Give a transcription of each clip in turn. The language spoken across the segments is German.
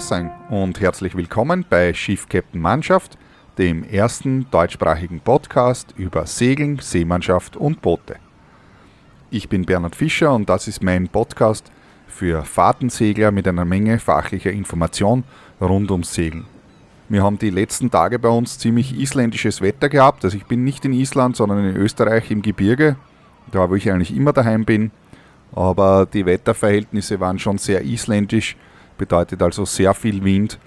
Sein und herzlich willkommen bei Schiff Captain Mannschaft, dem ersten deutschsprachigen Podcast über Segeln, Seemannschaft und Boote. Ich bin Bernhard Fischer und das ist mein Podcast für Fahrtensegler mit einer Menge fachlicher Information rund ums Segeln. Wir haben die letzten Tage bei uns ziemlich isländisches Wetter gehabt. Also ich bin nicht in Island, sondern in Österreich im Gebirge, da wo ich eigentlich immer daheim bin. Aber die Wetterverhältnisse waren schon sehr isländisch, bedeutet also sehr viel Wind,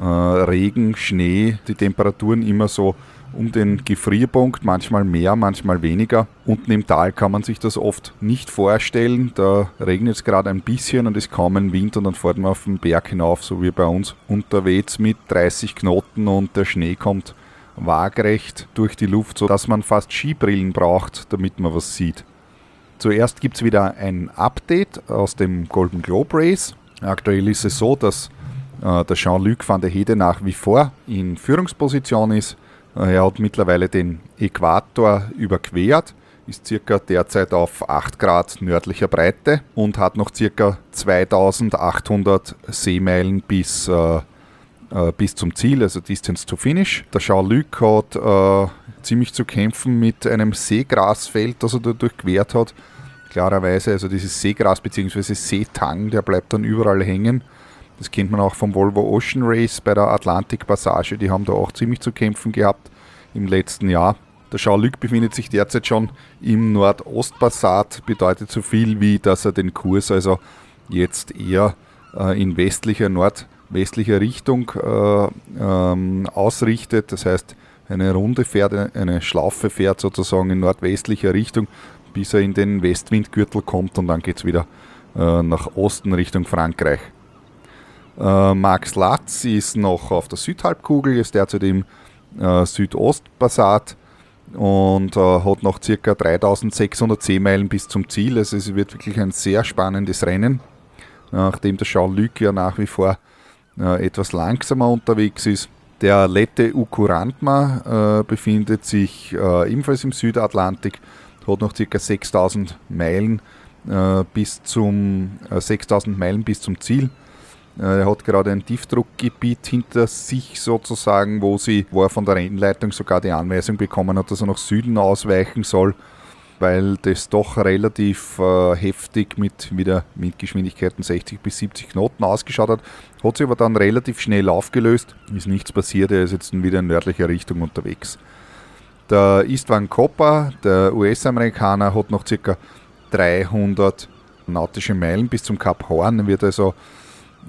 äh, Regen, Schnee, die Temperaturen immer so um den Gefrierpunkt, manchmal mehr, manchmal weniger. Unten im Tal kann man sich das oft nicht vorstellen. Da regnet es gerade ein bisschen und es kaum ein Wind und dann fährt man auf den Berg hinauf, so wie bei uns unterwegs mit 30 Knoten und der Schnee kommt waagrecht durch die Luft, sodass man fast Skibrillen braucht, damit man was sieht. Zuerst gibt es wieder ein Update aus dem Golden Globe Race. Aktuell ist es so, dass äh, der Jean-Luc van der Hede nach wie vor in Führungsposition ist. Er hat mittlerweile den Äquator überquert, ist circa derzeit auf 8 Grad nördlicher Breite und hat noch circa 2800 Seemeilen bis, äh, äh, bis zum Ziel, also Distance to Finish. Der Jean-Luc hat äh, ziemlich zu kämpfen mit einem Seegrasfeld, das er da durchquert hat. Klarerweise, also dieses Seegras bzw. Seetang, der bleibt dann überall hängen. Das kennt man auch vom Volvo Ocean Race bei der Atlantik Passage. Die haben da auch ziemlich zu kämpfen gehabt im letzten Jahr. Der Jean-Luc befindet sich derzeit schon im Nordostpassat, bedeutet so viel wie, dass er den Kurs also jetzt eher äh, in westlicher, nordwestlicher Richtung äh, ähm, ausrichtet. Das heißt, eine Runde fährt, eine Schlaufe fährt sozusagen in nordwestlicher Richtung, bis er in den Westwindgürtel kommt und dann geht es wieder äh, nach Osten Richtung Frankreich. Äh, Max Latz ist noch auf der Südhalbkugel, ist derzeit im äh, Südostpassat und hat noch ca. 3600 Seemeilen bis zum Ziel. Also es wird wirklich ein sehr spannendes Rennen, nachdem der Jean-Luc ja nach wie vor etwas langsamer unterwegs ist. Der Lette Ukurantma befindet sich ebenfalls im Südatlantik, hat noch ca. 6000 Meilen äh, bis zum 6000 Meilen bis zum Ziel. Äh, er hat gerade ein Tiefdruckgebiet hinter sich sozusagen, wo, sie, wo er von der Rennleitung sogar die Anweisung bekommen hat, dass er nach Süden ausweichen soll, weil das doch relativ äh, heftig mit wieder Windgeschwindigkeiten 60 bis 70 Knoten ausgeschaut hat. Hat sich aber dann relativ schnell aufgelöst, ist nichts passiert, er ist jetzt wieder in nördlicher Richtung unterwegs. Der Istvan Koppa, der US-Amerikaner, hat noch ca. 300 nautische Meilen bis zum Kap Horn, wird also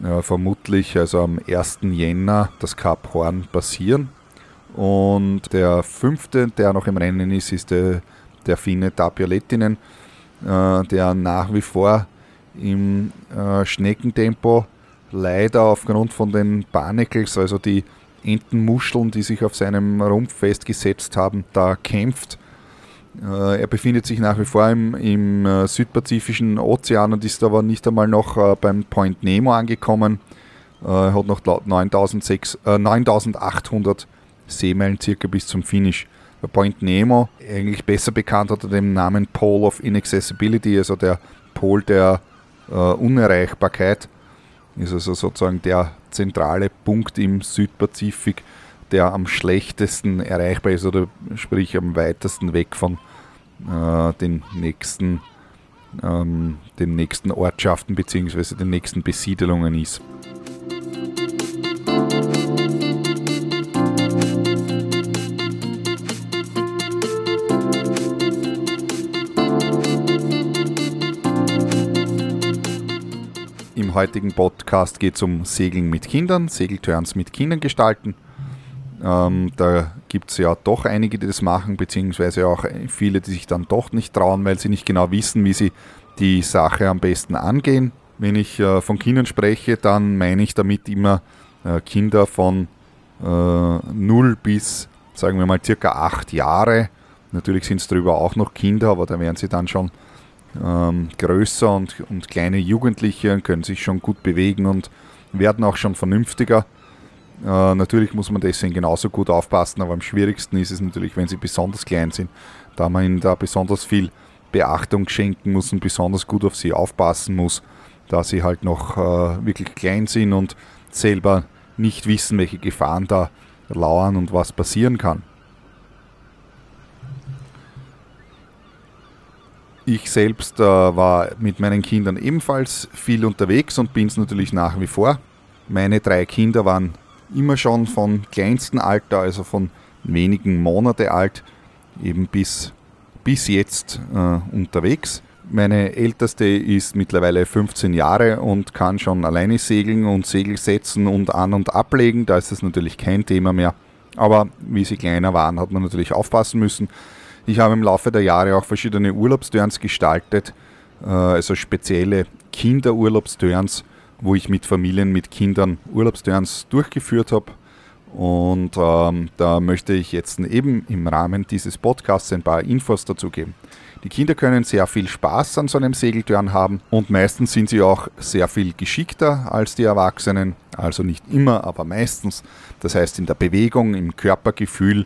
äh, vermutlich also am 1. Jänner das Cup Horn passieren. Und der fünfte, der noch im Rennen ist, ist der, der Finne Tapio Lettinen, äh, der nach wie vor im äh, Schneckentempo leider aufgrund von den Barnacles, also die Entenmuscheln, die sich auf seinem Rumpf festgesetzt haben, da kämpft äh, er befindet sich nach wie vor im, im äh, südpazifischen Ozean und ist aber nicht einmal noch äh, beim Point Nemo angekommen. Er hat noch 9800 Seemeilen circa bis zum Finish. Der Point Nemo, eigentlich besser bekannt unter dem Namen Pole of Inaccessibility, also der Pol der Unerreichbarkeit, ist also sozusagen der zentrale Punkt im Südpazifik, der am schlechtesten erreichbar ist oder sprich am weitesten weg von äh, den nächsten ähm, den nächsten Ortschaften bzw. den nächsten Besiedelungen ist. Heutigen Podcast geht es um Segeln mit Kindern, Segelturns mit Kindern gestalten. Ähm, da gibt es ja doch einige, die das machen, beziehungsweise auch viele, die sich dann doch nicht trauen, weil sie nicht genau wissen, wie sie die Sache am besten angehen. Wenn ich äh, von Kindern spreche, dann meine ich damit immer äh, Kinder von äh, 0 bis, sagen wir mal, circa 8 Jahre. Natürlich sind es darüber auch noch Kinder, aber da werden sie dann schon ähm, größer und, und kleine Jugendliche können sich schon gut bewegen und werden auch schon vernünftiger. Äh, natürlich muss man deswegen genauso gut aufpassen, aber am schwierigsten ist es natürlich, wenn sie besonders klein sind, da man ihnen da besonders viel Beachtung schenken muss und besonders gut auf sie aufpassen muss, da sie halt noch äh, wirklich klein sind und selber nicht wissen, welche Gefahren da lauern und was passieren kann. Ich selbst äh, war mit meinen Kindern ebenfalls viel unterwegs und bin es natürlich nach wie vor. Meine drei Kinder waren immer schon von kleinstem Alter, also von wenigen Monate alt, eben bis, bis jetzt äh, unterwegs. Meine älteste ist mittlerweile 15 Jahre und kann schon alleine segeln und Segel setzen und an- und ablegen. Da ist es natürlich kein Thema mehr. Aber wie sie kleiner waren, hat man natürlich aufpassen müssen. Ich habe im Laufe der Jahre auch verschiedene Urlaubsturns gestaltet, äh, also spezielle Kinderurlaubsturns, wo ich mit Familien, mit Kindern Urlaubsturns durchgeführt habe. Und ähm, da möchte ich jetzt eben im Rahmen dieses Podcasts ein paar Infos dazu geben. Die Kinder können sehr viel Spaß an so einem Segeltörn haben und meistens sind sie auch sehr viel geschickter als die Erwachsenen. Also nicht immer, aber meistens. Das heißt in der Bewegung, im Körpergefühl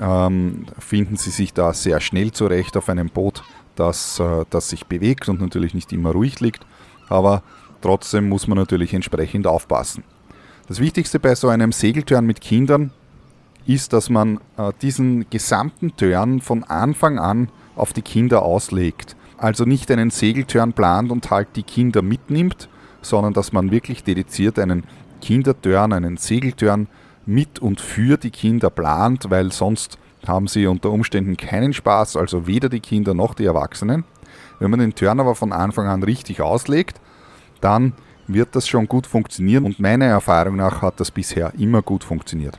ähm, finden sie sich da sehr schnell zurecht auf einem Boot, das, äh, das sich bewegt und natürlich nicht immer ruhig liegt. Aber trotzdem muss man natürlich entsprechend aufpassen. Das Wichtigste bei so einem Segeltörn mit Kindern ist, dass man äh, diesen gesamten Turn von Anfang an auf die Kinder auslegt. Also nicht einen Segeltörn plant und halt die Kinder mitnimmt, sondern dass man wirklich dediziert einen Kindertörn, einen Segeltörn mit und für die Kinder plant, weil sonst haben sie unter Umständen keinen Spaß, also weder die Kinder noch die Erwachsenen. Wenn man den Turn aber von Anfang an richtig auslegt, dann wird das schon gut funktionieren und meiner Erfahrung nach hat das bisher immer gut funktioniert.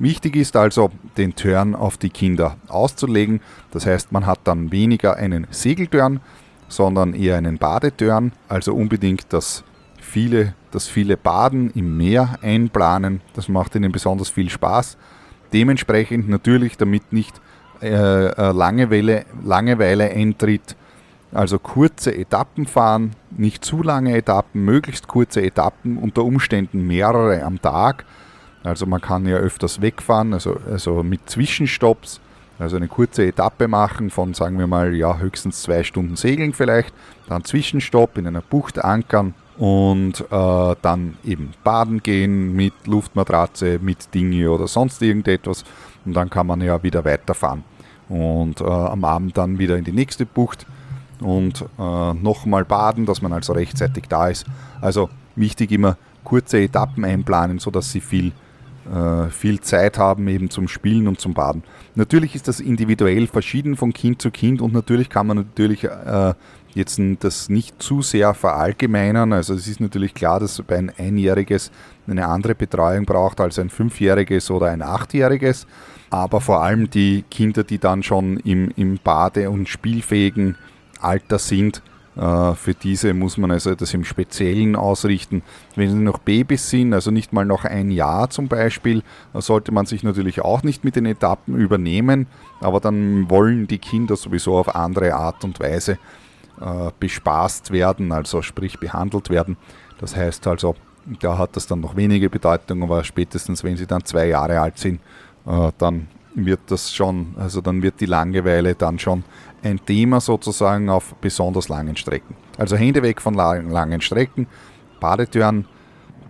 Wichtig ist also, den Turn auf die Kinder auszulegen. Das heißt, man hat dann weniger einen Segeltörn, sondern eher einen Badetörn. Also unbedingt das viele, das viele Baden im Meer einplanen. Das macht ihnen besonders viel Spaß. Dementsprechend natürlich, damit nicht äh, äh Langeweile, Langeweile eintritt, also kurze Etappen fahren, nicht zu lange Etappen, möglichst kurze Etappen, unter Umständen mehrere am Tag also man kann ja öfters wegfahren, also, also mit Zwischenstopps, also eine kurze Etappe machen von, sagen wir mal, ja, höchstens zwei Stunden Segeln vielleicht, dann Zwischenstopp in einer Bucht ankern und äh, dann eben baden gehen mit Luftmatratze, mit Dinge oder sonst irgendetwas und dann kann man ja wieder weiterfahren und äh, am Abend dann wieder in die nächste Bucht und äh, nochmal baden, dass man also rechtzeitig da ist. Also wichtig immer kurze Etappen einplanen, sodass sie viel äh, viel Zeit haben eben zum Spielen und zum Baden. Natürlich ist das individuell verschieden von Kind zu Kind und natürlich kann man natürlich äh, jetzt das nicht zu sehr verallgemeinern. Also es ist natürlich klar, dass ein Einjähriges eine andere Betreuung braucht als ein Fünfjähriges oder ein Achtjähriges. Aber vor allem die Kinder, die dann schon im, im Bade- und spielfähigen Alter sind, äh, für diese muss man also das im Speziellen ausrichten. Wenn sie noch Babys sind, also nicht mal noch ein Jahr zum Beispiel, sollte man sich natürlich auch nicht mit den Etappen übernehmen, aber dann wollen die Kinder sowieso auf andere Art und Weise äh, bespaßt werden, also sprich behandelt werden. Das heißt also, da hat das dann noch wenige Bedeutung, aber spätestens wenn sie dann zwei Jahre alt sind, äh, dann wird das schon, also dann wird die Langeweile dann schon ein Thema sozusagen auf besonders langen Strecken. Also Hände weg von langen Strecken, Badetüren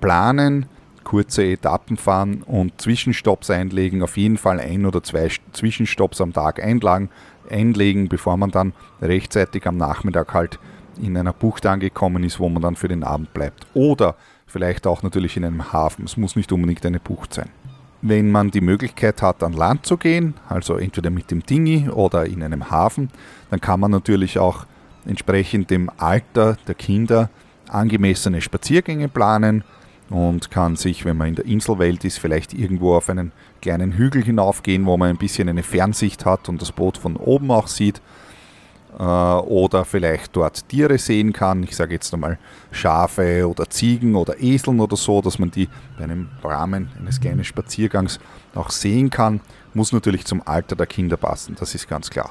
planen, kurze Etappen fahren und Zwischenstopps einlegen, auf jeden Fall ein oder zwei Zwischenstopps am Tag einlagen, einlegen, bevor man dann rechtzeitig am Nachmittag halt in einer Bucht angekommen ist, wo man dann für den Abend bleibt. Oder vielleicht auch natürlich in einem Hafen. Es muss nicht unbedingt eine Bucht sein wenn man die Möglichkeit hat, an Land zu gehen, also entweder mit dem Dingi oder in einem Hafen, dann kann man natürlich auch entsprechend dem Alter der Kinder angemessene Spaziergänge planen und kann sich, wenn man in der Inselwelt ist, vielleicht irgendwo auf einen kleinen Hügel hinaufgehen, wo man ein bisschen eine Fernsicht hat und das Boot von oben auch sieht äh, oder vielleicht dort Tiere sehen kann. Ich sage jetzt einmal Schafe oder Ziegen oder Eseln oder so, dass man die bei einem Rahmen eines kleinen Spaziergangs auch sehen kann. Muss natürlich zum Alter der Kinder passen, das ist ganz klar.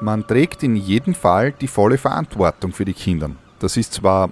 Man trägt in jedem Fall die volle Verantwortung für die Kinder. Das ist zwar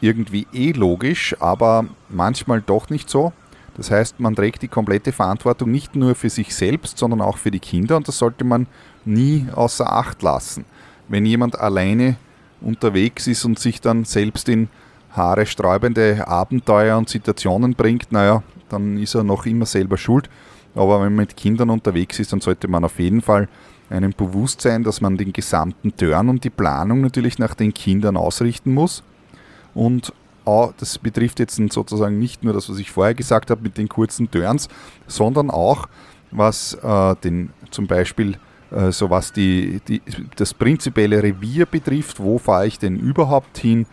irgendwie eh logisch, aber manchmal doch nicht so. Das heißt, man trägt die komplette Verantwortung nicht nur für sich selbst, sondern auch für die Kinder und das sollte man nie außer Acht lassen. Wenn jemand alleine unterwegs ist und sich dann selbst in haaresträubende Abenteuer und Situationen bringt, naja, dann ist er noch immer selber schuld. Aber wenn man mit Kindern unterwegs ist, dann sollte man auf jeden Fall einem bewusst sein, dass man den gesamten Turn und die Planung natürlich nach den Kindern ausrichten muss. Und auch, das betrifft jetzt sozusagen nicht nur das, was ich vorher gesagt habe mit den kurzen Turns, sondern auch was äh, den zum Beispiel äh, so was die, die, das prinzipielle Revier betrifft, wo fahre ich denn überhaupt hin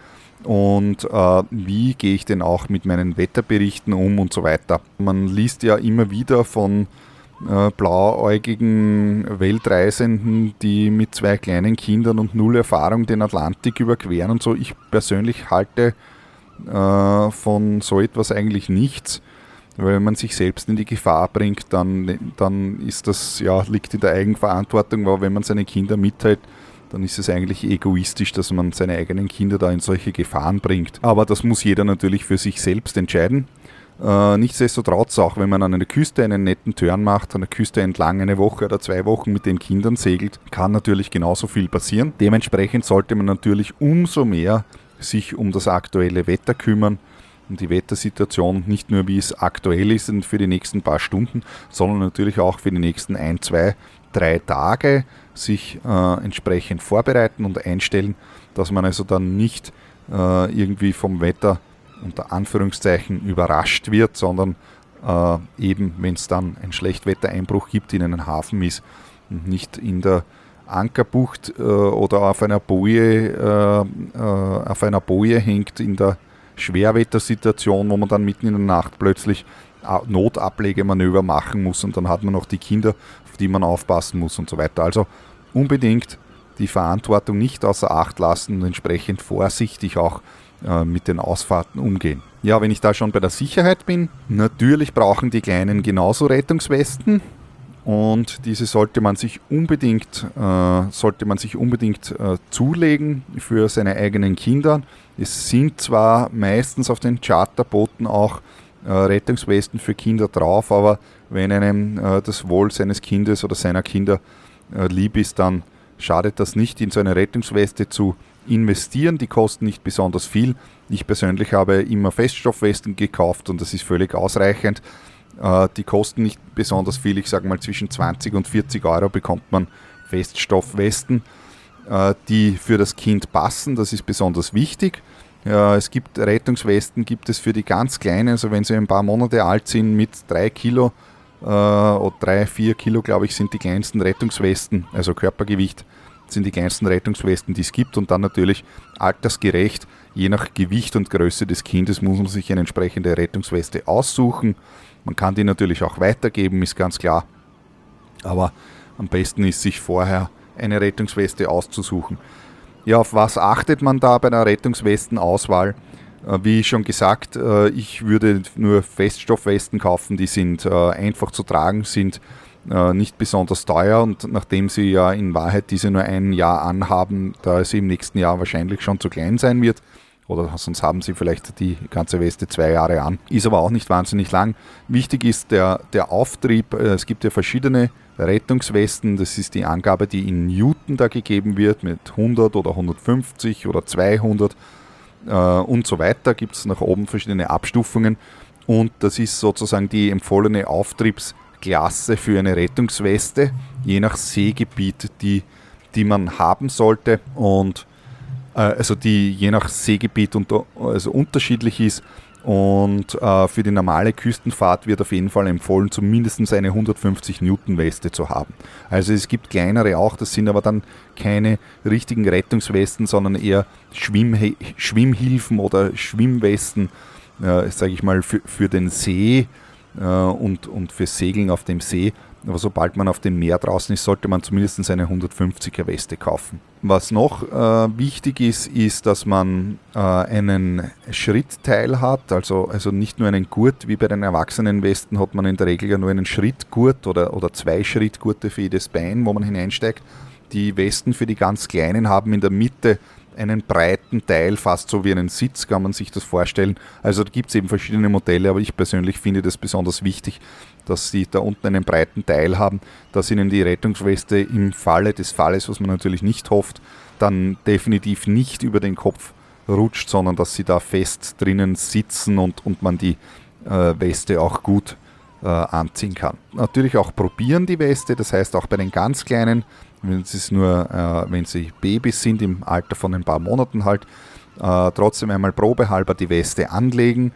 und äh, wie gehe ich denn auch mit meinen Wetterberichten um und so weiter. Man liest ja immer wieder von äh, blauäugigen Weltreisenden, die mit zwei kleinen Kindern und null Erfahrung den Atlantik überqueren und so. Ich persönlich halte äh, von so etwas eigentlich nichts. Weil wenn man sich selbst in die Gefahr bringt, dann, dann ist das, ja, liegt in der Eigenverantwortung, weil wenn man seine Kinder mitteilt, dann ist es eigentlich egoistisch, dass man seine eigenen Kinder da in solche Gefahren bringt. Aber das muss jeder natürlich für sich selbst entscheiden. Äh, nichtsdestotrotz, auch wenn man an einer Küste einen netten Turn macht, an der Küste entlang eine Woche oder zwei Wochen mit den Kindern segelt, kann natürlich genauso viel passieren. Dementsprechend sollte man natürlich umso mehr sich um das aktuelle Wetter kümmern, um die Wettersituation, nicht nur wie es aktuell ist und für die nächsten paar Stunden, sondern natürlich auch für die nächsten ein, zwei, drei Tage sich äh, entsprechend vorbereiten und einstellen, dass man also dann nicht äh, irgendwie vom Wetter unter Anführungszeichen überrascht wird, sondern äh, eben, wenn es dann einen Schlechtwettereinbruch gibt, in einen Hafen ist und nicht in der Ankerbucht äh, oder auf einer Boje, äh, äh, auf einer Boje hängt in der Schwerwettersituation, wo man dann mitten in der Nacht plötzlich Notablegemanöver machen muss und dann hat man noch die Kinder, auf die man aufpassen muss und so weiter. Also unbedingt die Verantwortung nicht außer Acht lassen und entsprechend vorsichtig auch äh, mit den Ausfahrten umgehen. Ja, wenn ich da schon bei der Sicherheit bin, natürlich brauchen die Kleinen genauso Rettungswesten und diese sollte man sich unbedingt, äh, sollte man sich unbedingt äh, zulegen für seine eigenen Kinder. Es sind zwar meistens auf den Charterbooten auch äh, Rettungswesten für Kinder drauf, aber wenn einem äh, das Wohl seines Kindes oder seiner Kinder äh, lieb ist, dann schadet das nicht, in so eine Rettungsweste zu investieren. Die kosten nicht besonders viel. Ich persönlich habe immer Feststoffwesten gekauft und das ist völlig ausreichend. Äh, die kosten nicht besonders viel. Ich sage mal zwischen 20 und 40 Euro bekommt man Feststoffwesten, äh, die für das Kind passen. Das ist besonders wichtig. Es gibt Rettungswesten, gibt es für die ganz Kleinen, also wenn sie ein paar Monate alt sind, mit 3 Kilo äh, oder 3, 4 Kilo, glaube ich, sind die kleinsten Rettungswesten, also Körpergewicht sind die kleinsten Rettungswesten, die es gibt und dann natürlich altersgerecht, je nach Gewicht und Größe des Kindes muss man sich eine entsprechende Rettungsweste aussuchen. Man kann die natürlich auch weitergeben, ist ganz klar. Aber am besten ist sich vorher eine Rettungsweste auszusuchen. Ja, auf was achtet man da bei der Rettungswestenauswahl? Äh, wie schon gesagt, äh, ich würde nur Feststoffwesten kaufen, die sind äh, einfach zu tragen, sind äh, nicht besonders teuer. Und nachdem sie ja in Wahrheit diese nur ein Jahr anhaben, da sie im nächsten Jahr wahrscheinlich schon zu klein sein wird, oder sonst haben sie vielleicht die ganze Weste zwei Jahre an, ist aber auch nicht wahnsinnig lang. Wichtig ist der, der Auftrieb, äh, es gibt ja verschiedene Rettungswesten, das ist die Angabe, die in Newton da gegeben wird, mit 100 oder 150 oder 200 äh, und so weiter, gibt es nach oben verschiedene Abstufungen. Und das ist sozusagen die empfohlene Auftriebs- Klasse für eine Rettungsweste, je nach Seegebiet, die, die man haben sollte und äh, also die je nach Seegebiet unter, also unterschiedlich ist. Und äh, für die normale Küstenfahrt wird auf jeden Fall empfohlen, zumindest eine 150 Newton Weste zu haben. Also es gibt kleinere auch, das sind aber dann keine richtigen Rettungswesten, sondern eher Schwimm Schwimmhilfen oder Schwimmwesten, äh, sage ich mal, für, für den See und, und für Segeln auf dem See. Aber sobald man auf dem Meer draußen ist, sollte man zumindest eine 150er Weste kaufen. Was noch äh, wichtig ist, ist, dass man äh, einen Schrittteil hat, also, also nicht nur einen Gurt, wie bei den Erwachsenenwesten hat man in der Regel ja nur einen Schrittgurt oder, oder zwei Schrittgurte für jedes Bein, wo man hineinsteigt. Die Westen für die ganz Kleinen haben in der Mitte einen breiten Teil, fast so wie einen Sitz, kann man sich das vorstellen. Also da gibt es eben verschiedene Modelle, aber ich persönlich finde das besonders wichtig, dass sie da unten einen breiten Teil haben, dass ihnen die Rettungsweste im Falle des Falles, was man natürlich nicht hofft, dann definitiv nicht über den Kopf rutscht, sondern dass sie da fest drinnen sitzen und, und man die äh, Weste auch gut äh, anziehen kann. Natürlich auch probieren die Weste, das heißt auch bei den ganz Kleinen, wenn es nur, äh, wenn sie Babys sind im Alter von ein paar Monaten halt, äh, trotzdem einmal probehalber die Weste anlegen,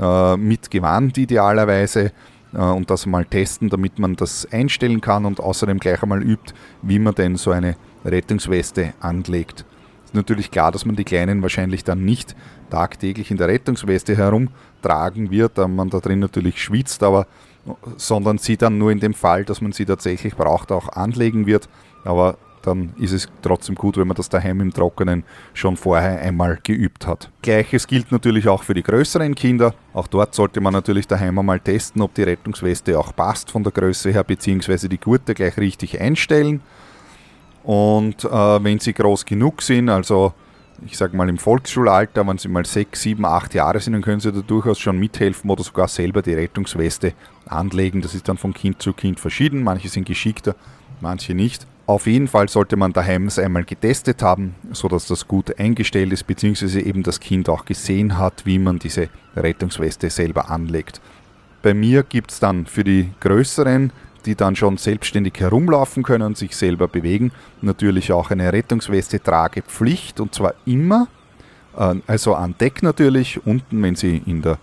äh, mit Gewand idealerweise äh, und das mal testen, damit man das einstellen kann und außerdem gleich einmal übt, wie man denn so eine Rettungsweste anlegt. Ist natürlich klar, dass man die Kleinen wahrscheinlich dann nicht tagtäglich in der Rettungsweste herumtragen wird, da man da drin natürlich schwitzt, aber sondern sie dann nur in dem Fall, dass man sie tatsächlich braucht, auch anlegen wird. Aber dann ist es trotzdem gut, wenn man das daheim im Trockenen schon vorher einmal geübt hat. Gleiches gilt natürlich auch für die größeren Kinder. Auch dort sollte man natürlich daheim einmal testen, ob die Rettungsweste auch passt von der Größe her, beziehungsweise die Gurte gleich richtig einstellen. Und äh, wenn sie groß genug sind, also ich sage mal im Volksschulalter, wenn sie mal sechs, sieben, acht Jahre sind, dann können sie da durchaus schon mithelfen oder sogar selber die Rettungsweste anlegen. Das ist dann von Kind zu Kind verschieden. Manche sind geschickter, manche nicht. Auf jeden Fall sollte man daheim es einmal getestet haben, sodass das gut eingestellt ist, beziehungsweise eben das Kind auch gesehen hat, wie man diese Rettungsweste selber anlegt. Bei mir gibt es dann für die größeren, die dann schon selbstständig herumlaufen können sich selber bewegen, natürlich auch eine Rettungsweste Tragepflicht und zwar immer, äh, also an Deck natürlich, unten, wenn sie in der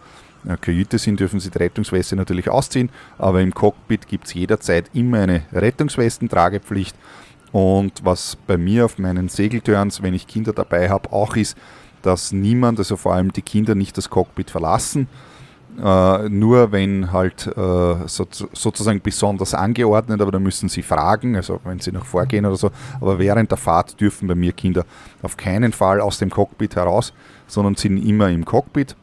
Kajüte sind, dürfen Sie die Rettungsweste natürlich ausziehen, aber im Cockpit gibt es jederzeit immer eine Rettungswestentragepflicht. Und was bei mir auf meinen Segeltörns, wenn ich Kinder dabei habe, auch ist, dass niemand, also vor allem die Kinder, nicht das Cockpit verlassen. Äh, nur wenn halt äh, so, sozusagen besonders angeordnet, aber da müssen sie fragen, also wenn sie noch vorgehen oder so. Aber während der Fahrt dürfen bei mir Kinder auf keinen Fall aus dem Cockpit heraus, sondern sind immer im Cockpit.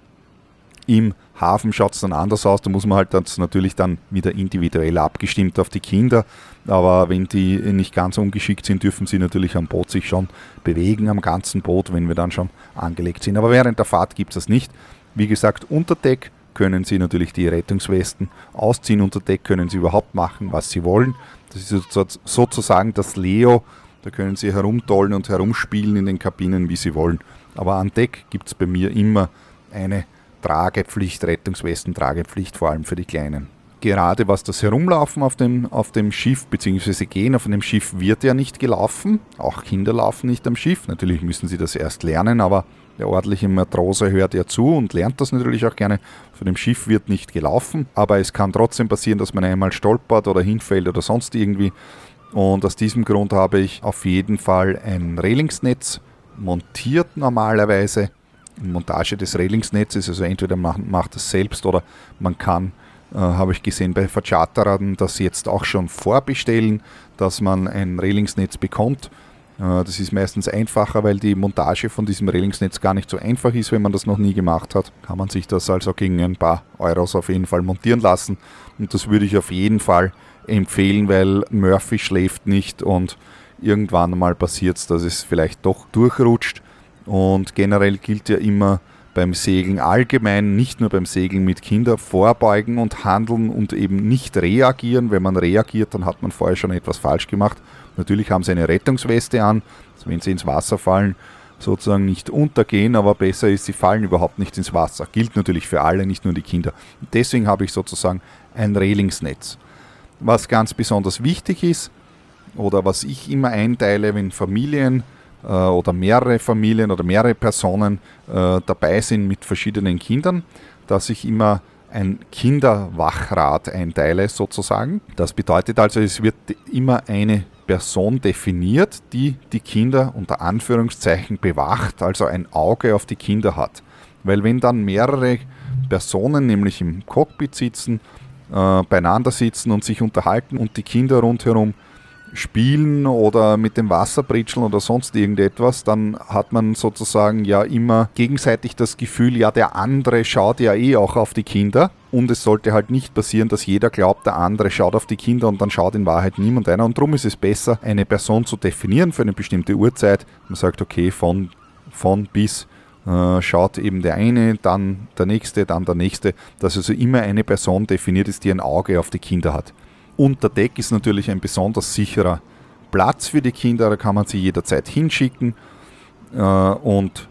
Im Hafen schaut es dann anders aus, da muss man halt das natürlich dann wieder individuell abgestimmt auf die Kinder. Aber wenn die nicht ganz ungeschickt sind, dürfen sie natürlich am Boot sich schon bewegen, am ganzen Boot, wenn wir dann schon angelegt sind. Aber während der Fahrt gibt es das nicht. Wie gesagt, unter Deck können Sie natürlich die Rettungswesten ausziehen. Unter Deck können Sie überhaupt machen, was Sie wollen. Das ist sozusagen das Leo. Da können Sie herumtollen und herumspielen in den Kabinen, wie Sie wollen. Aber an Deck gibt es bei mir immer eine Tragepflicht, Rettungswesten-Tragepflicht, vor allem für die Kleinen. Gerade was das Herumlaufen auf dem, auf dem Schiff bzw. Gehen auf einem Schiff wird ja nicht gelaufen. Auch Kinder laufen nicht am Schiff. Natürlich müssen sie das erst lernen, aber der ordentliche Matrose hört ja zu und lernt das natürlich auch gerne. Von dem Schiff wird nicht gelaufen, aber es kann trotzdem passieren, dass man einmal stolpert oder hinfällt oder sonst irgendwie. Und aus diesem Grund habe ich auf jeden Fall ein Relingsnetz montiert normalerweise Montage des Railingsnetzes, also entweder man macht das selbst oder man kann, äh, habe ich gesehen bei Vercharterern, das jetzt auch schon vorbestellen, dass man ein Railingsnetz bekommt. Äh, das ist meistens einfacher, weil die Montage von diesem Railingsnetz gar nicht so einfach ist, wenn man das noch nie gemacht hat. Kann man sich das also gegen ein paar Euros auf jeden Fall montieren lassen. Und das würde ich auf jeden Fall empfehlen, weil Murphy schläft nicht und irgendwann mal passiert es, dass es vielleicht doch durchrutscht. Und generell gilt ja immer beim Segeln allgemein, nicht nur beim Segeln mit Kindern, vorbeugen und handeln und eben nicht reagieren. Wenn man reagiert, dann hat man vorher schon etwas falsch gemacht. Natürlich haben sie eine Rettungsweste an, also wenn sie ins Wasser fallen, sozusagen nicht untergehen, aber besser ist, sie fallen überhaupt nicht ins Wasser. Gilt natürlich für alle, nicht nur die Kinder. Deswegen habe ich sozusagen ein Railingsnetz. Was ganz besonders wichtig ist, oder was ich immer einteile, wenn Familien oder mehrere Familien oder mehrere Personen äh, dabei sind mit verschiedenen Kindern, dass ich immer ein Kinderwachrat einteile sozusagen. Das bedeutet also, es wird immer eine Person definiert, die die Kinder unter Anführungszeichen bewacht, also ein Auge auf die Kinder hat. Weil wenn dann mehrere Personen nämlich im Cockpit sitzen, äh, beieinander sitzen und sich unterhalten und die Kinder rundherum spielen oder mit dem Wasser britscheln oder sonst irgendetwas, dann hat man sozusagen ja immer gegenseitig das Gefühl, ja, der andere schaut ja eh auch auf die Kinder. Und es sollte halt nicht passieren, dass jeder glaubt, der andere schaut auf die Kinder und dann schaut in Wahrheit niemand einer. Und darum ist es besser, eine Person zu definieren für eine bestimmte Uhrzeit. Man sagt, okay, von, von bis äh, schaut eben der eine, dann der nächste, dann der nächste, dass also immer eine Person definiert ist, die ein Auge auf die Kinder hat. Unter Deck ist natürlich ein besonders sicherer Platz für die Kinder, da kann man sie jederzeit hinschicken äh, und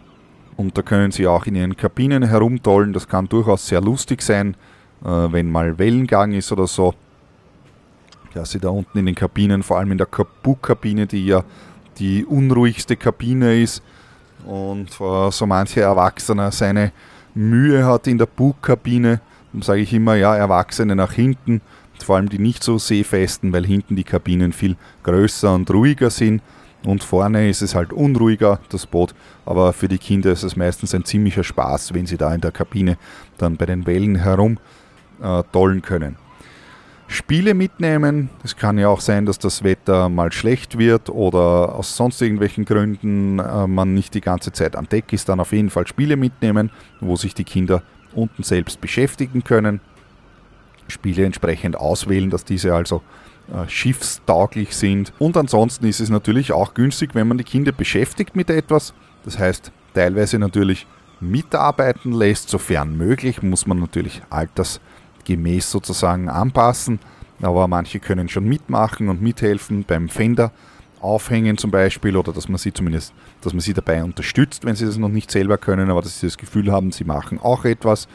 Und da können sie auch in ihren Kabinen herumtollen. Das kann durchaus sehr lustig sein, äh, wenn mal Wellengang ist oder so. Ja, sie da unten in den Kabinen, vor allem in der Bugkabine, die ja die unruhigste Kabine ist und so mancher Erwachsener seine Mühe hat in der Bugkabine, dann sage ich immer, ja, Erwachsene nach hinten, vor allem die nicht so seefesten, weil hinten die Kabinen viel größer und ruhiger sind und vorne ist es halt unruhiger, das Boot, aber für die Kinder ist es meistens ein ziemlicher Spaß, wenn sie da in der Kabine dann bei den Wellen herum äh, tollen können. Spiele mitnehmen. Es kann ja auch sein, dass das Wetter mal schlecht wird oder aus sonst irgendwelchen Gründen äh, man nicht die ganze Zeit am Deck ist. Dann auf jeden Fall Spiele mitnehmen, wo sich die Kinder unten selbst beschäftigen können. Spiele entsprechend auswählen, dass diese also äh, schiffstauglich sind. Und ansonsten ist es natürlich auch günstig, wenn man die Kinder beschäftigt mit etwas. Das heißt, teilweise natürlich mitarbeiten lässt, sofern möglich, muss man natürlich altersgemäß sozusagen anpassen. Aber manche können schon mitmachen und mithelfen beim Fender aufhängen zum Beispiel oder dass man sie zumindest, dass man sie dabei unterstützt, wenn sie das noch nicht selber können, aber dass sie das Gefühl haben, sie machen auch etwas,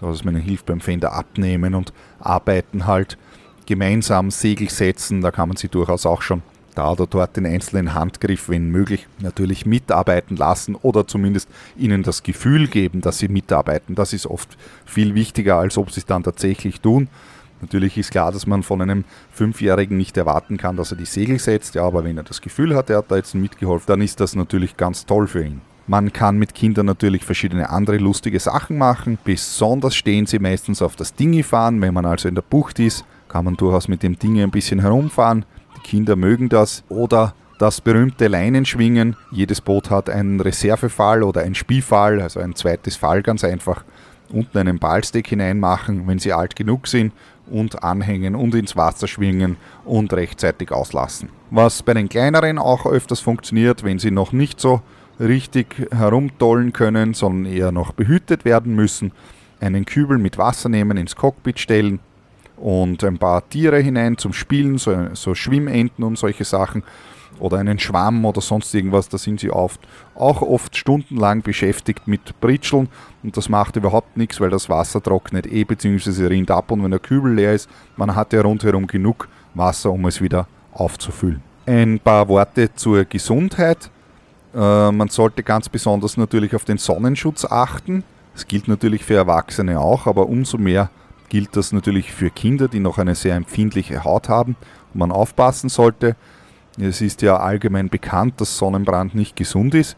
dass man ihnen hilft beim Fender abnehmen und arbeiten halt gemeinsam Segel setzen, da kann man sie durchaus auch schon da oder dort den einzelnen Handgriff, wenn möglich, natürlich mitarbeiten lassen oder zumindest ihnen das Gefühl geben, dass sie mitarbeiten. Das ist oft viel wichtiger, als ob sie es dann tatsächlich tun. Natürlich ist klar, dass man von einem Fünfjährigen nicht erwarten kann, dass er die Segel setzt, ja, aber wenn er das Gefühl hat, er hat da jetzt mitgeholfen, dann ist das natürlich ganz toll für ihn. Man kann mit Kindern natürlich verschiedene andere lustige Sachen machen. Besonders stehen sie meistens auf das Dingi fahren, wenn man also in der Bucht ist, kann man durchaus mit dem Ding ein bisschen herumfahren. Die Kinder mögen das. Oder das berühmte Leinenschwingen. Jedes Boot hat einen Reservefall oder einen Spielfall, also ein zweites Fall ganz einfach. Unten einen Ballsteck hineinmachen, wenn sie alt genug sind und anhängen und ins Wasser schwingen und rechtzeitig auslassen. Was bei den kleineren auch öfters funktioniert, wenn sie noch nicht so richtig herumtollen können, sondern eher noch behütet werden müssen, einen Kübel mit Wasser nehmen, ins Cockpit stellen, und ein paar Tiere hinein zum Spielen, so, so Schwimmenten und solche Sachen oder einen Schwamm oder sonst irgendwas, da sind sie oft, auch oft stundenlang beschäftigt mit Britscheln und das macht überhaupt nichts, weil das Wasser trocknet eh bzw. rinnt ab und wenn der Kübel leer ist, man hat ja rundherum genug Wasser, um es wieder aufzufüllen. Ein paar Worte zur Gesundheit. Äh, man sollte ganz besonders natürlich auf den Sonnenschutz achten. Das gilt natürlich für Erwachsene auch, aber umso mehr gilt das natürlich für Kinder, die noch eine sehr empfindliche Haut haben und man aufpassen sollte. Es ist ja allgemein bekannt, dass Sonnenbrand nicht gesund ist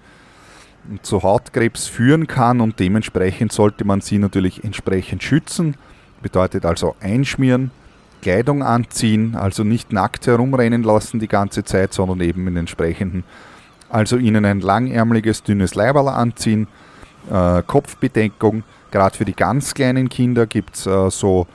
und zu Hautkrebs führen kann und dementsprechend sollte man sie natürlich entsprechend schützen. Bedeutet also einschmieren, Kleidung anziehen, also nicht nackt herumrennen lassen die ganze Zeit, sondern eben in entsprechenden, also ihnen ein langärmeliges, dünnes Leiberl anziehen, äh, Kopfbedeckung, Gerade für die ganz kleinen Kinder gibt es äh, so,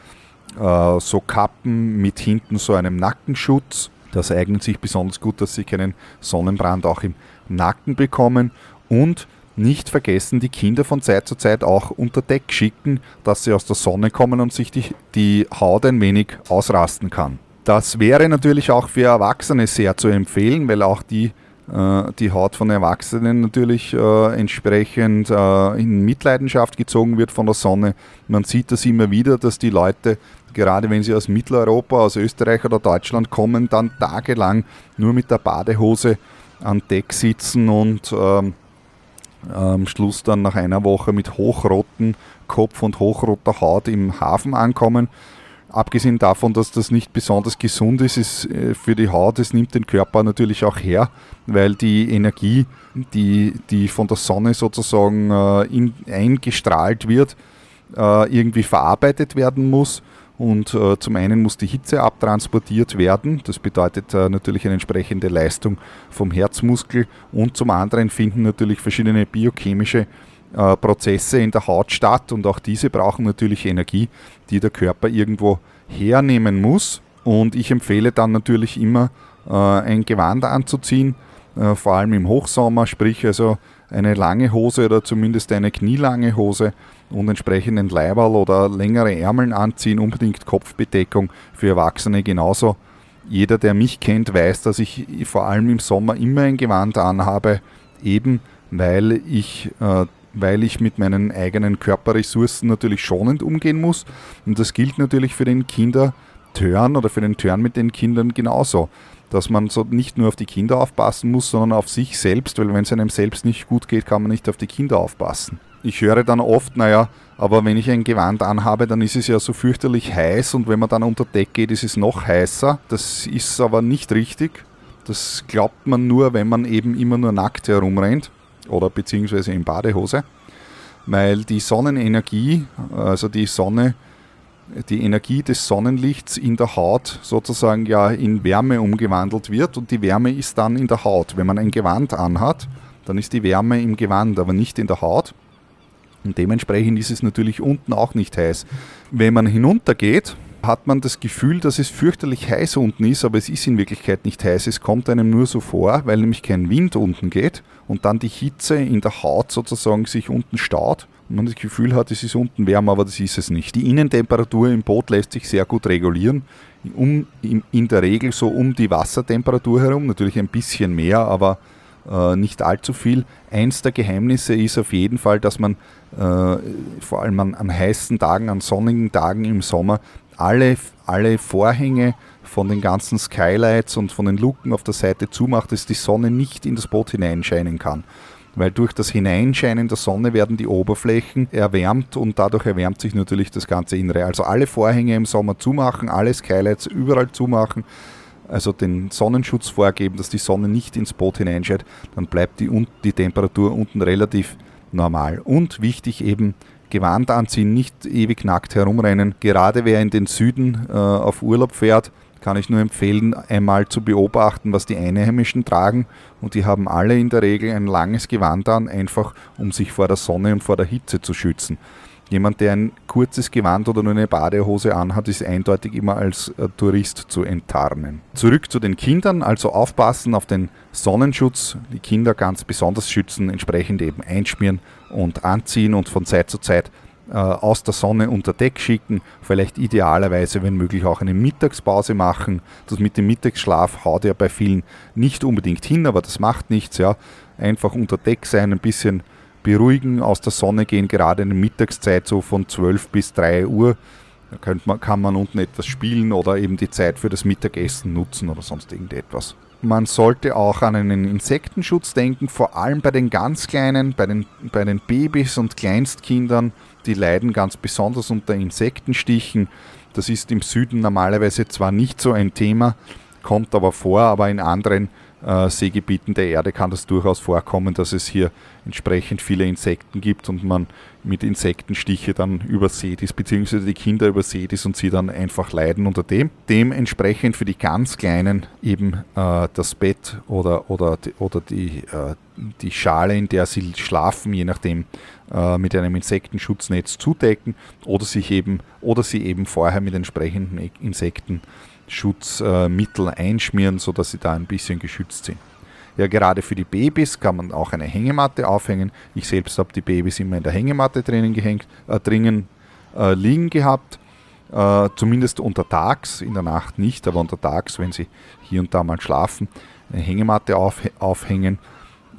äh, so Kappen mit hinten so einem Nackenschutz. Das eignet sich besonders gut, dass sie keinen Sonnenbrand auch im Nacken bekommen. Und nicht vergessen, die Kinder von Zeit zu Zeit auch unter Deck schicken, dass sie aus der Sonne kommen und sich die, die Haut ein wenig ausrasten kann. Das wäre natürlich auch für Erwachsene sehr zu empfehlen, weil auch die die Haut von Erwachsenen natürlich äh, entsprechend äh, in Mitleidenschaft gezogen wird von der Sonne. Man sieht das immer wieder, dass die Leute, gerade wenn sie aus Mitteleuropa, aus Österreich oder Deutschland kommen, dann tagelang nur mit der Badehose an Deck sitzen und ähm, am Schluss dann nach einer Woche mit hochrotem Kopf und hochroter Haut im Hafen ankommen. Abgesehen davon, dass das nicht besonders gesund ist, ist äh, für die Haut, es nimmt den Körper natürlich auch her, weil die Energie, die, die von der Sonne sozusagen äh, in, eingestrahlt wird, äh, irgendwie verarbeitet werden muss. Und äh, zum einen muss die Hitze abtransportiert werden, das bedeutet äh, natürlich eine entsprechende Leistung vom Herzmuskel und zum anderen finden natürlich verschiedene biochemische äh, Prozesse in der Haut statt und auch diese brauchen natürlich Energie, die der Körper irgendwo hernehmen muss. Und ich empfehle dann natürlich immer äh, ein Gewand anzuziehen, äh, vor allem im Hochsommer, sprich also eine lange Hose oder zumindest eine knielange Hose und entsprechend ein Leiberl oder längere Ärmeln anziehen, unbedingt Kopfbedeckung für Erwachsene genauso. Jeder, der mich kennt, weiß, dass ich vor allem im Sommer immer ein Gewand anhabe, eben weil ich äh, weil ich mit meinen eigenen Körperressourcen natürlich schonend umgehen muss. Und das gilt natürlich für den Kindertörn oder für den Turn mit den Kindern genauso. Dass man so nicht nur auf die Kinder aufpassen muss, sondern auf sich selbst, weil wenn es einem selbst nicht gut geht, kann man nicht auf die Kinder aufpassen. Ich höre dann oft, naja, aber wenn ich ein Gewand anhabe, dann ist es ja so fürchterlich heiß und wenn man dann unter Deck geht, ist es noch heißer. Das ist aber nicht richtig. Das glaubt man nur, wenn man eben immer nur nackt herumrennt oder beziehungsweise in Badehose, weil die Sonnenenergie, also die Sonne, die Energie des Sonnenlichts in der Haut sozusagen ja in Wärme umgewandelt wird und die Wärme ist dann in der Haut. Wenn man ein Gewand anhat, dann ist die Wärme im Gewand, aber nicht in der Haut. Und dementsprechend ist es natürlich unten auch nicht heiß. Wenn man hinuntergeht, hat man das Gefühl, dass es fürchterlich heiß unten ist, aber es ist in Wirklichkeit nicht heiß. Es kommt einem nur so vor, weil nämlich kein Wind unten geht und dann die Hitze in der Haut sozusagen sich unten staut und man das Gefühl hat, es ist unten wärmer, aber das ist es nicht. Die Innentemperatur im Boot lässt sich sehr gut regulieren, um, in der Regel so um die Wassertemperatur herum, natürlich ein bisschen mehr, aber äh, nicht allzu viel. Eins der Geheimnisse ist auf jeden Fall, dass man äh, vor allem an, an heißen Tagen, an sonnigen Tagen im Sommer alle, alle Vorhänge von den ganzen Skylights und von den Luken auf der Seite zumacht, dass die Sonne nicht in das Boot hineinscheinen kann. Weil durch das Hineinscheinen der Sonne werden die Oberflächen erwärmt und dadurch erwärmt sich natürlich das ganze Innere. Also alle Vorhänge im Sommer zumachen, alle Skylights überall zumachen, also den Sonnenschutz vorgeben, dass die Sonne nicht ins Boot hineinscheint, dann bleibt die, die Temperatur unten relativ normal. Und wichtig eben Gewand anziehen, nicht ewig nackt herumrennen. Gerade wer in den Süden äh, auf Urlaub fährt, kann ich nur empfehlen, einmal zu beobachten, was die Einheimischen tragen. Und die haben alle in der Regel ein langes Gewand an, einfach um sich vor der Sonne und vor der Hitze zu schützen. Jemand, der ein kurzes Gewand oder nur eine Badehose anhat, ist eindeutig immer als äh, Tourist zu enttarnen. Zurück zu den Kindern, also aufpassen auf den Sonnenschutz, die Kinder ganz besonders schützen, entsprechend eben einschmieren und anziehen und von Zeit zu Zeit äh, aus der Sonne unter Deck schicken, vielleicht idealerweise, wenn möglich, auch eine Mittagspause machen. Das mit dem Mittagsschlaf haut ja bei vielen nicht unbedingt hin, aber das macht nichts, ja. Einfach unter Deck sein, ein bisschen beruhigen, aus der Sonne gehen, gerade in der Mittagszeit so von 12 bis 3 Uhr. Da man, kann man unten etwas spielen oder eben die Zeit für das Mittagessen nutzen oder sonst irgendetwas. Man sollte auch an einen Insektenschutz denken, vor allem bei den ganz Kleinen, bei den, bei den Babys und Kleinstkindern. Die leiden ganz besonders unter Insektenstichen. Das ist im Süden normalerweise zwar nicht so ein Thema, kommt aber vor, aber in anderen äh, Seegebieten der Erde kann das durchaus vorkommen, dass es hier entsprechend viele Insekten gibt und man mit Insektenstiche dann übersät ist, beziehungsweise die Kinder übersät ist und sie dann einfach leiden unter dem. Dementsprechend für die ganz Kleinen eben äh, das Bett oder, oder, oder die, äh, die Schale, in der sie schlafen, je nachdem, äh, mit einem Insektenschutznetz zudecken oder sich eben oder sie eben vorher mit entsprechenden Insektenschutzmitteln einschmieren, sodass sie da ein bisschen geschützt sind. Ja, gerade für die Babys kann man auch eine Hängematte aufhängen. Ich selbst habe die Babys immer in der Hängematte drinnen, gehängt, äh, drinnen äh, liegen gehabt. Äh, zumindest untertags, in der Nacht nicht, aber untertags, wenn sie hier und da mal schlafen, eine Hängematte auf, aufhängen.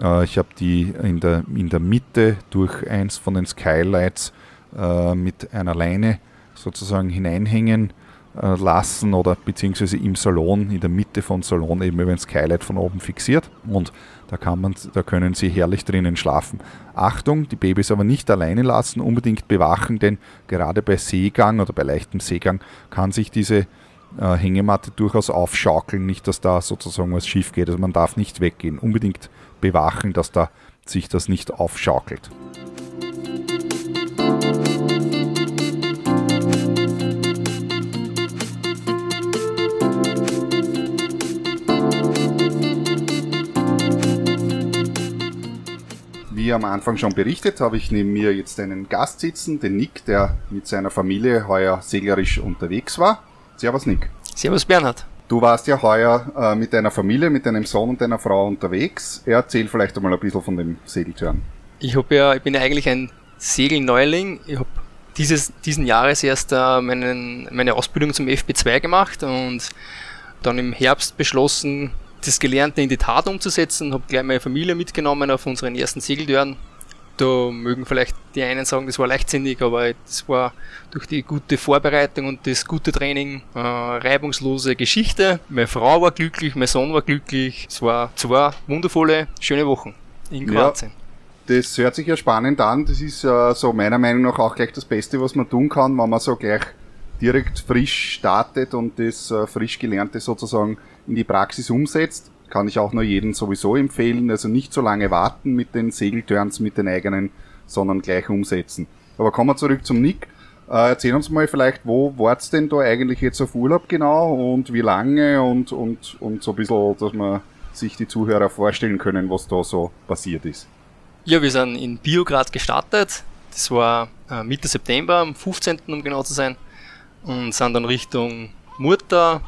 Äh, ich habe die in der, in der Mitte durch eins von den Skylights äh, mit einer Leine sozusagen hineinhängen lassen oder beziehungsweise im Salon, in der Mitte von Salon eben über ein Skylight von oben fixiert und da, kann man, da können sie herrlich drinnen schlafen. Achtung, die Babys aber nicht alleine lassen, unbedingt bewachen, denn gerade bei Seegang oder bei leichtem Seegang kann sich diese äh, Hängematte durchaus aufschaukeln, nicht dass da sozusagen was schief geht. Also man darf nicht weggehen, unbedingt bewachen, dass da sich das nicht aufschaukelt. Wie am Anfang schon berichtet, habe ich neben mir jetzt einen Gast sitzen, den Nick, der mit seiner Familie heuer seglerisch unterwegs war. Servus Nick. Servus Bernhard. Du warst ja heuer äh, mit deiner Familie, mit deinem Sohn und deiner Frau unterwegs. Erzähl vielleicht einmal ein bisschen von dem Segeltörn. Ich, ja, ich bin ja eigentlich ein Segelneuling. Ich habe dieses, diesen Jahres erst äh, meinen, meine Ausbildung zum FB2 gemacht und dann im Herbst beschlossen, das Gelernte in die Tat umzusetzen. Habe gleich meine Familie mitgenommen auf unseren ersten Segeltörn. da mögen vielleicht die einen sagen, das war leichtsinnig, aber das war durch die gute Vorbereitung und das gute Training äh, reibungslose Geschichte. Meine Frau war glücklich, mein Sohn war glücklich. Es war zwei wundervolle, schöne Wochen in Kroatien. Ja, das hört sich ja spannend an. Das ist äh, so meiner Meinung nach auch gleich das Beste, was man tun kann, wenn man so gleich direkt frisch startet und das äh, frisch Gelernte sozusagen in die Praxis umsetzt kann ich auch nur jedem sowieso empfehlen. Also nicht so lange warten mit den Segelturns, mit den eigenen, sondern gleich umsetzen. Aber kommen wir zurück zum Nick. Äh, erzähl uns mal vielleicht, wo wart's denn da eigentlich jetzt auf Urlaub genau und wie lange und, und, und so ein bisschen, dass man sich die Zuhörer vorstellen können, was da so passiert ist. Ja, wir sind in Biograd gestartet. Das war äh, Mitte September, am 15. um genau zu sein. Und sind dann Richtung Murta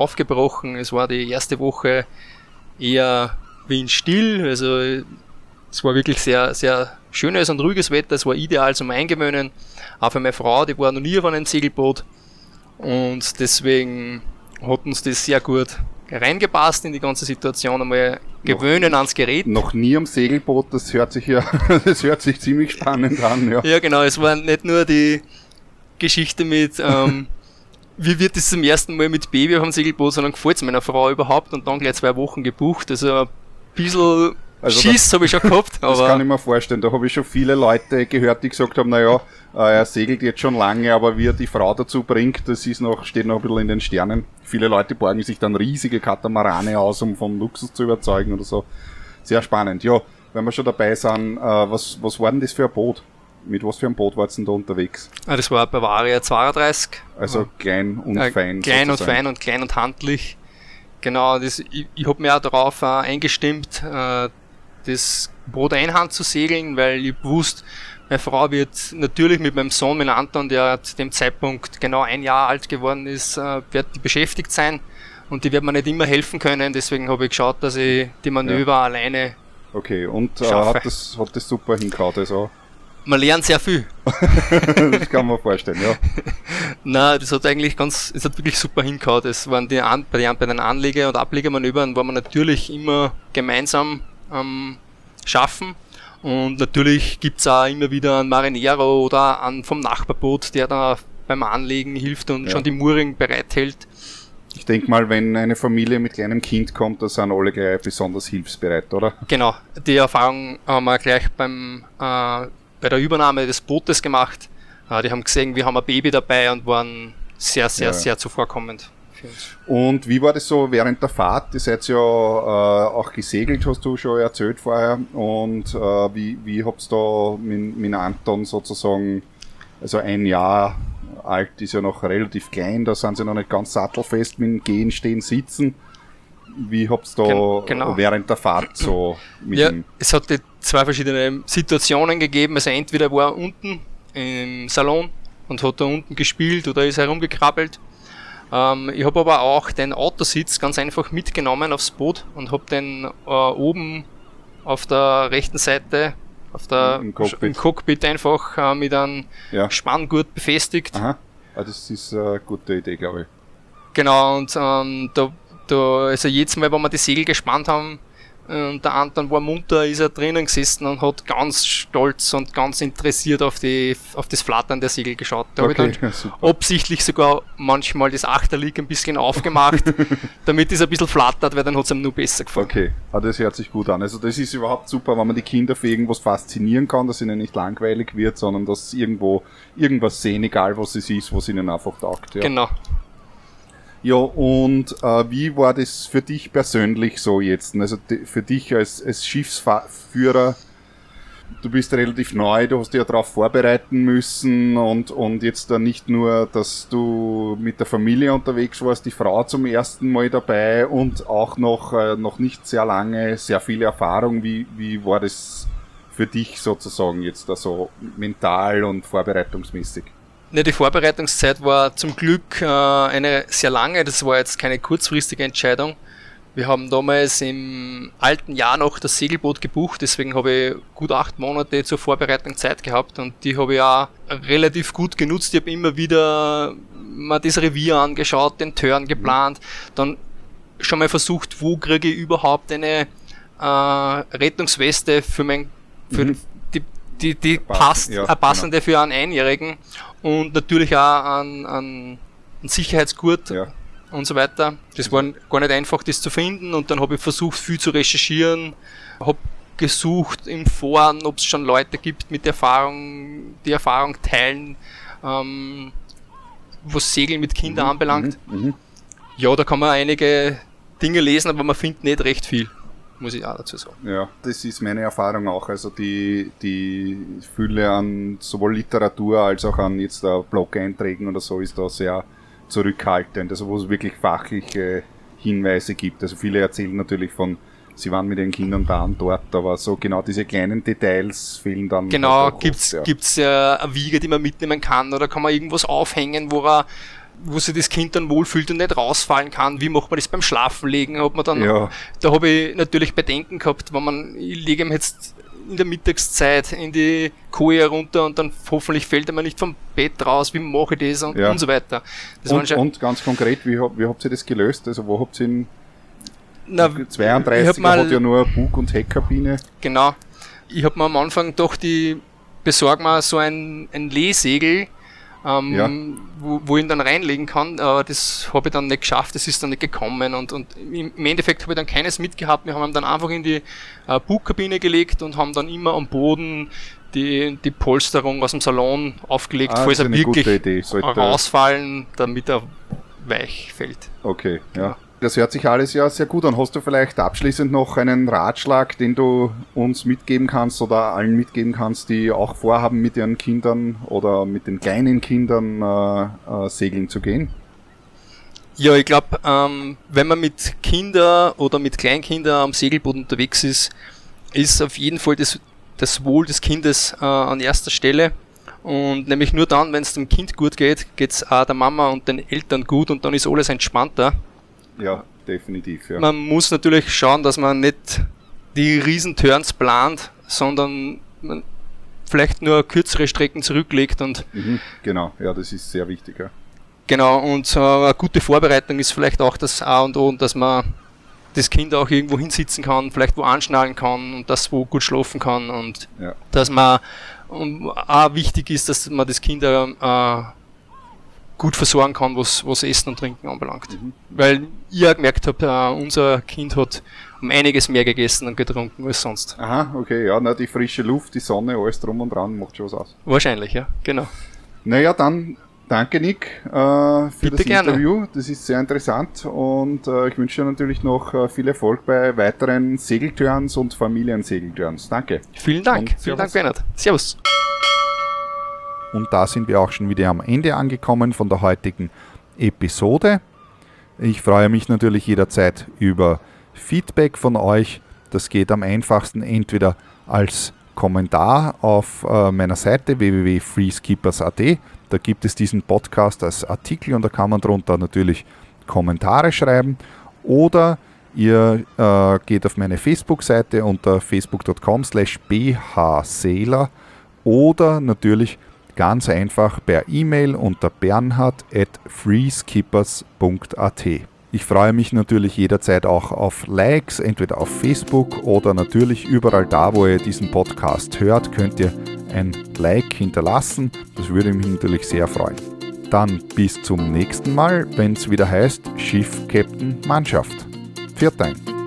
aufgebrochen. Es war die erste Woche eher windstill, also es war wirklich sehr, sehr schönes und ruhiges Wetter, es war ideal zum Eingewöhnen. Auch für meine Frau, die war noch nie auf einem Segelboot und deswegen hat uns das sehr gut reingepasst in die ganze Situation, einmal gewöhnen noch, ans Gerät. Noch nie am Segelboot, das hört sich ja, das hört sich ziemlich spannend an, ja. Ja, genau, es war nicht nur die Geschichte mit, ähm, wie wird es zum ersten Mal mit Baby auf dem Segelboot, sondern gefällt es meiner Frau überhaupt und dann gleich zwei Wochen gebucht. Also ein bisschen also Schiss habe ich schon gehabt. Das kann ich mir vorstellen. Da habe ich schon viele Leute gehört, die gesagt haben, naja, äh, er segelt jetzt schon lange, aber wie er die Frau dazu bringt, das ist noch, steht noch ein bisschen in den Sternen. Viele Leute borgen sich dann riesige Katamarane aus, um von Luxus zu überzeugen oder so. Sehr spannend. Ja, wenn wir schon dabei sind, äh, was, was war denn das für ein Boot? Mit was für einem Boot warst du da unterwegs? Ah, das war Bavaria 32. Also klein und äh, fein. Klein sozusagen. und fein und klein und handlich. Genau, das, ich, ich habe mir auch darauf äh, eingestimmt, äh, das Boot einhand zu segeln, weil ich wusste, meine Frau wird natürlich mit meinem Sohn, mit Anton, der zu dem Zeitpunkt genau ein Jahr alt geworden ist, äh, wird die beschäftigt sein und die wird mir nicht immer helfen können. Deswegen habe ich geschaut, dass ich die Manöver ja. alleine Okay, und äh, hat, das, hat das super hingehauen, also man lernt sehr viel. das kann man vorstellen, ja. Na, das hat eigentlich ganz, es hat wirklich super hingehauen. Das waren die An bei, den, bei den Anleger- und Ablegermanövern war man natürlich immer gemeinsam am ähm, Schaffen. Und natürlich gibt's auch immer wieder einen Marinero oder einen vom Nachbarboot, der da beim Anlegen hilft und ja. schon die Mooring bereithält. Ich denke mal, wenn eine Familie mit kleinem Kind kommt, da sind alle gleich besonders hilfsbereit, oder? Genau, die Erfahrung haben wir gleich beim äh, bei der Übernahme des Bootes gemacht. Äh, die haben gesehen, wir haben ein Baby dabei und waren sehr, sehr, ja. sehr zuvorkommend. Und wie war das so während der Fahrt? Ihr seid ja äh, auch gesegelt, hast du schon erzählt vorher. Und äh, wie, wie habt ihr da mit, mit Anton sozusagen, also ein Jahr alt ist ja noch relativ klein, da sind sie noch nicht ganz sattelfest mit dem Gehen, Stehen, Sitzen. Wie habt ihr da genau. während der Fahrt so mit ja, Es hat zwei verschiedene Situationen gegeben. Also entweder war er unten im Salon und hat da unten gespielt oder ist herumgekrabbelt. Ähm, ich habe aber auch den Autositz ganz einfach mitgenommen aufs Boot und habe den äh, oben auf der rechten Seite auf der, Im, Cockpit. im Cockpit einfach äh, mit einem ja. Spanngurt befestigt. Aha. Ah, das ist eine gute Idee, glaube ich. Genau, und ähm, da da, also jedes Mal, wenn wir die Segel gespannt haben, und der Anton war munter, ist er drinnen gesessen und hat ganz stolz und ganz interessiert auf, die, auf das Flattern der Segel geschaut. Da okay, habe ich dann super. absichtlich sogar manchmal das Achterlieg ein bisschen aufgemacht, damit es ein bisschen flattert, weil dann hat es ihm nur besser gefallen. Okay, ah, das hört sich gut an. Also das ist überhaupt super, wenn man die Kinder für irgendwas faszinieren kann, dass ihnen nicht langweilig wird, sondern dass sie irgendwo irgendwas sehen, egal was es ist, was ihnen einfach taugt. Ja. Genau. Ja, und äh, wie war das für dich persönlich so jetzt? Also für dich als, als Schiffsführer, du bist relativ neu, du hast dich ja darauf vorbereiten müssen und, und jetzt dann nicht nur, dass du mit der Familie unterwegs warst, die Frau zum ersten Mal dabei und auch noch, äh, noch nicht sehr lange, sehr viele Erfahrung. Wie, wie war das für dich sozusagen jetzt also mental und vorbereitungsmäßig? Ne, die Vorbereitungszeit war zum Glück äh, eine sehr lange, das war jetzt keine kurzfristige Entscheidung. Wir haben damals im alten Jahr noch das Segelboot gebucht, deswegen habe ich gut acht Monate zur Vorbereitung Zeit gehabt und die habe ich auch relativ gut genutzt. Ich habe immer wieder mal das Revier angeschaut, den Turn geplant, dann schon mal versucht, wo kriege ich überhaupt eine äh, Rettungsweste für mein für, mhm die, die, passt, ja, eine passende genau. für einen Einjährigen und natürlich auch an, an, an Sicherheitsgurt ja. und so weiter. Das war gar nicht einfach, das zu finden und dann habe ich versucht, viel zu recherchieren, habe gesucht im Foren, ob es schon Leute gibt mit Erfahrung, die Erfahrung teilen, ähm, was Segeln mit Kindern mhm, anbelangt. Mhm, mhm. Ja, da kann man einige Dinge lesen, aber man findet nicht recht viel muss ich auch dazu sagen. Ja, das ist meine Erfahrung auch. Also die, die Fülle an sowohl Literatur als auch an jetzt Blog-Einträgen oder so ist da sehr zurückhaltend. Also wo es wirklich fachliche Hinweise gibt. Also viele erzählen natürlich von sie waren mit ihren Kindern da und dort, aber so genau diese kleinen Details fehlen dann. Genau, halt gibt's, oft, ja. gibt's ja eine Wiege, die man mitnehmen kann oder kann man irgendwas aufhängen, wo er wo sich das Kind dann wohlfühlt und nicht rausfallen kann. Wie macht man das beim Schlafenlegen? Hat man dann, ja. Da habe ich natürlich Bedenken gehabt, wenn man, ich lege ihm jetzt in der Mittagszeit in die Koje runter und dann hoffentlich fällt er mir nicht vom Bett raus, wie mache ich das und, ja. und so weiter. Und, und, ganz konkret, wie, wie habt ihr das gelöst? Also wo habt ihr ihn na, 32er mal, hat ja nur Bug- und Heckkabine. Genau. Ich habe mir am Anfang doch die, besorg mal so ein, ein Lehsegel, ähm, ja. wo, wo ich ihn dann reinlegen kann. Äh, das habe ich dann nicht geschafft, das ist dann nicht gekommen und, und im Endeffekt habe ich dann keines mitgehabt. Wir haben ihn dann einfach in die äh, Bugkabine gelegt und haben dann immer am Boden die, die Polsterung aus dem Salon aufgelegt, ah, falls er wirklich rausfallen, damit er weich fällt. Okay, ja. Das hört sich alles ja sehr gut an. Hast du vielleicht abschließend noch einen Ratschlag, den du uns mitgeben kannst oder allen mitgeben kannst, die auch vorhaben, mit ihren Kindern oder mit den kleinen Kindern äh, äh, segeln zu gehen? Ja, ich glaube, ähm, wenn man mit Kindern oder mit Kleinkindern am Segelboot unterwegs ist, ist auf jeden Fall das, das Wohl des Kindes äh, an erster Stelle. Und nämlich nur dann, wenn es dem Kind gut geht, geht es auch der Mama und den Eltern gut und dann ist alles entspannter. Ja, definitiv. Ja. Man muss natürlich schauen, dass man nicht die Riesenturns plant, sondern man vielleicht nur kürzere Strecken zurücklegt und. Mhm, genau, ja, das ist sehr wichtig. Ja. Genau, und so eine gute Vorbereitung ist vielleicht auch das A und O, dass man das Kind auch irgendwo hinsitzen kann, vielleicht wo anschnallen kann und das wo gut schlafen kann und ja. dass man und auch wichtig ist, dass man das Kind äh, gut versorgen kann, was, was Essen und Trinken anbelangt. Mhm. Weil ich ja gemerkt habe, äh, unser Kind hat um einiges mehr gegessen und getrunken als sonst. Aha, okay, ja, na, die frische Luft, die Sonne, alles drum und dran macht schon was aus. Wahrscheinlich, ja, genau. Naja, dann danke Nick äh, für Bitte das gerne. Interview. Das ist sehr interessant und äh, ich wünsche dir natürlich noch äh, viel Erfolg bei weiteren Segeltörns und Familiensegeltörns. Danke. Vielen Dank. Vielen Dank, Bernhard. Servus. Und da sind wir auch schon wieder am Ende angekommen von der heutigen Episode. Ich freue mich natürlich jederzeit über Feedback von euch. Das geht am einfachsten entweder als Kommentar auf äh, meiner Seite www.freeskippers.at. Da gibt es diesen Podcast als Artikel und da kann man darunter natürlich Kommentare schreiben. Oder ihr äh, geht auf meine Facebook-Seite unter facebook.com slash bhseeler oder natürlich ganz einfach per E-Mail unter bernhard at freeskippers.at. Ich freue mich natürlich jederzeit auch auf Likes, entweder auf Facebook oder natürlich überall da, wo ihr diesen Podcast hört, könnt ihr ein Like hinterlassen. Das würde mich natürlich sehr freuen. Dann bis zum nächsten Mal, wenn es wieder heißt Schiff Captain Mannschaft. Viert ein.